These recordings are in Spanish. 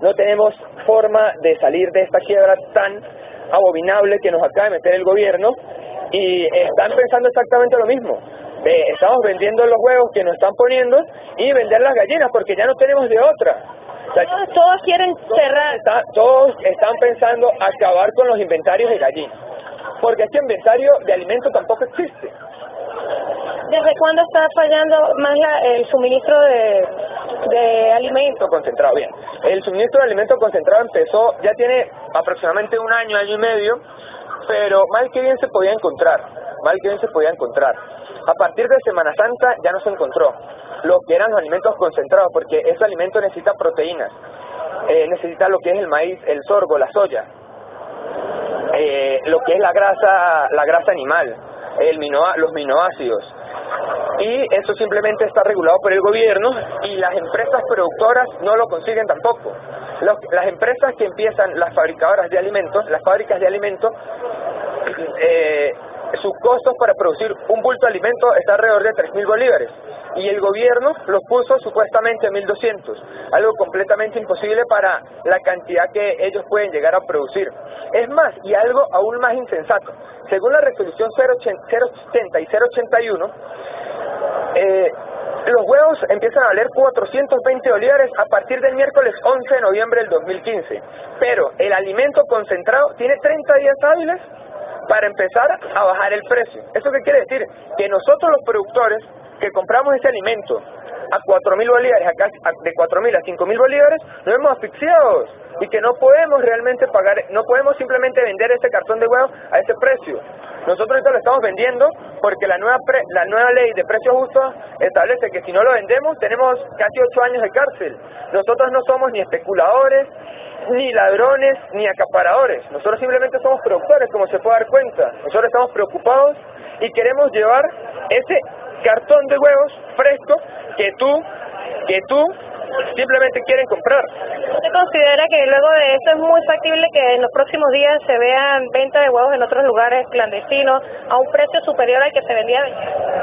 no tenemos forma de salir de esta quiebra tan abominable que nos acaba de meter el gobierno y están pensando exactamente lo mismo. Eh, estamos vendiendo los huevos que nos están poniendo y vender las gallinas porque ya no tenemos de otra. todos, todos quieren cerrar. todos están pensando acabar con los inventarios de gallinas. Porque este inventario de alimentos tampoco existe. ¿Desde cuándo está fallando más el suministro de, de alimentos? Concentrado, bien. El suministro de alimentos concentrado empezó, ya tiene aproximadamente un año, año y medio, pero mal que bien se podía encontrar, mal que bien se podía encontrar. A partir de Semana Santa ya no se encontró lo que eran los alimentos concentrados, porque ese alimento necesita proteínas, eh, necesita lo que es el maíz, el sorgo, la soya, eh, lo que es la grasa, la grasa animal, el los minoácidos. Y eso simplemente está regulado por el gobierno y las empresas productoras no lo consiguen tampoco. las empresas que empiezan, las fabricadoras de alimentos, las fábricas de alimentos, eh, sus costos para producir un bulto de alimento está alrededor de 3.000 bolívares y el gobierno los puso supuestamente a 1.200, algo completamente imposible para la cantidad que ellos pueden llegar a producir. Es más, y algo aún más insensato, según la resolución 080 y 081, eh, los huevos empiezan a valer 420 bolívares a partir del miércoles 11 de noviembre del 2015, pero el alimento concentrado tiene 30 días hábiles para empezar a bajar el precio. ¿Eso qué quiere decir? Que nosotros los productores que compramos ese alimento a 4.000 bolívares, acá de 4.000 a 5.000 bolívares, nos vemos asfixiados y que no podemos realmente pagar, no podemos simplemente vender ese cartón de huevos a ese precio. Nosotros ahorita lo estamos vendiendo porque la nueva la nueva ley de precios justos establece que si no lo vendemos tenemos casi 8 años de cárcel. Nosotros no somos ni especuladores, ni ladrones, ni acaparadores. Nosotros simplemente somos productores, como se puede dar cuenta. Nosotros estamos preocupados y queremos llevar ese cartón de huevos fresco que tú, que tú simplemente quieren comprar. ¿Usted considera que luego de esto es muy factible que en los próximos días se vean venta de huevos en otros lugares clandestinos a un precio superior al que se vendía?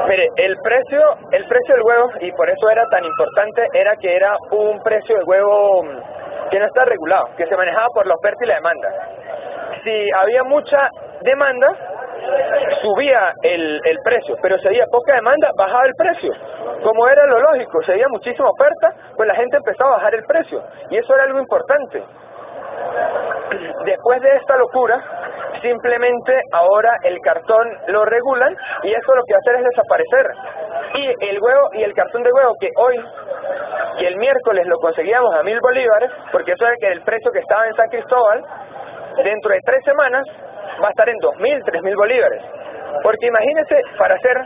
Mire, el precio, el precio del huevo, y por eso era tan importante, era que era un precio de huevo que no está regulado, que se manejaba por la oferta y la demanda. Si había mucha demanda, subía el, el precio, pero si había poca demanda, bajaba el precio. Como era lo lógico, si había muchísima oferta, pues la gente empezaba a bajar el precio. Y eso era algo importante. Después de esta locura, simplemente ahora el cartón lo regulan y eso lo que hace es desaparecer. Y el huevo y el cartón de huevo que hoy que el miércoles lo conseguíamos a mil bolívares, porque eso era que el precio que estaba en San Cristóbal, dentro de tres semanas va a estar en dos mil, tres mil bolívares. Porque imagínese, para hacer,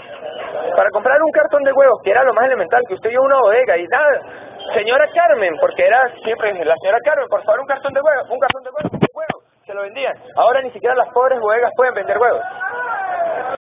para comprar un cartón de huevos, que era lo más elemental, que usted iba a una bodega y nada, señora Carmen, porque era siempre la señora Carmen, por favor un cartón de huevos, un cartón de huevos, un huevo, se lo vendían. Ahora ni siquiera las pobres bodegas pueden vender huevos.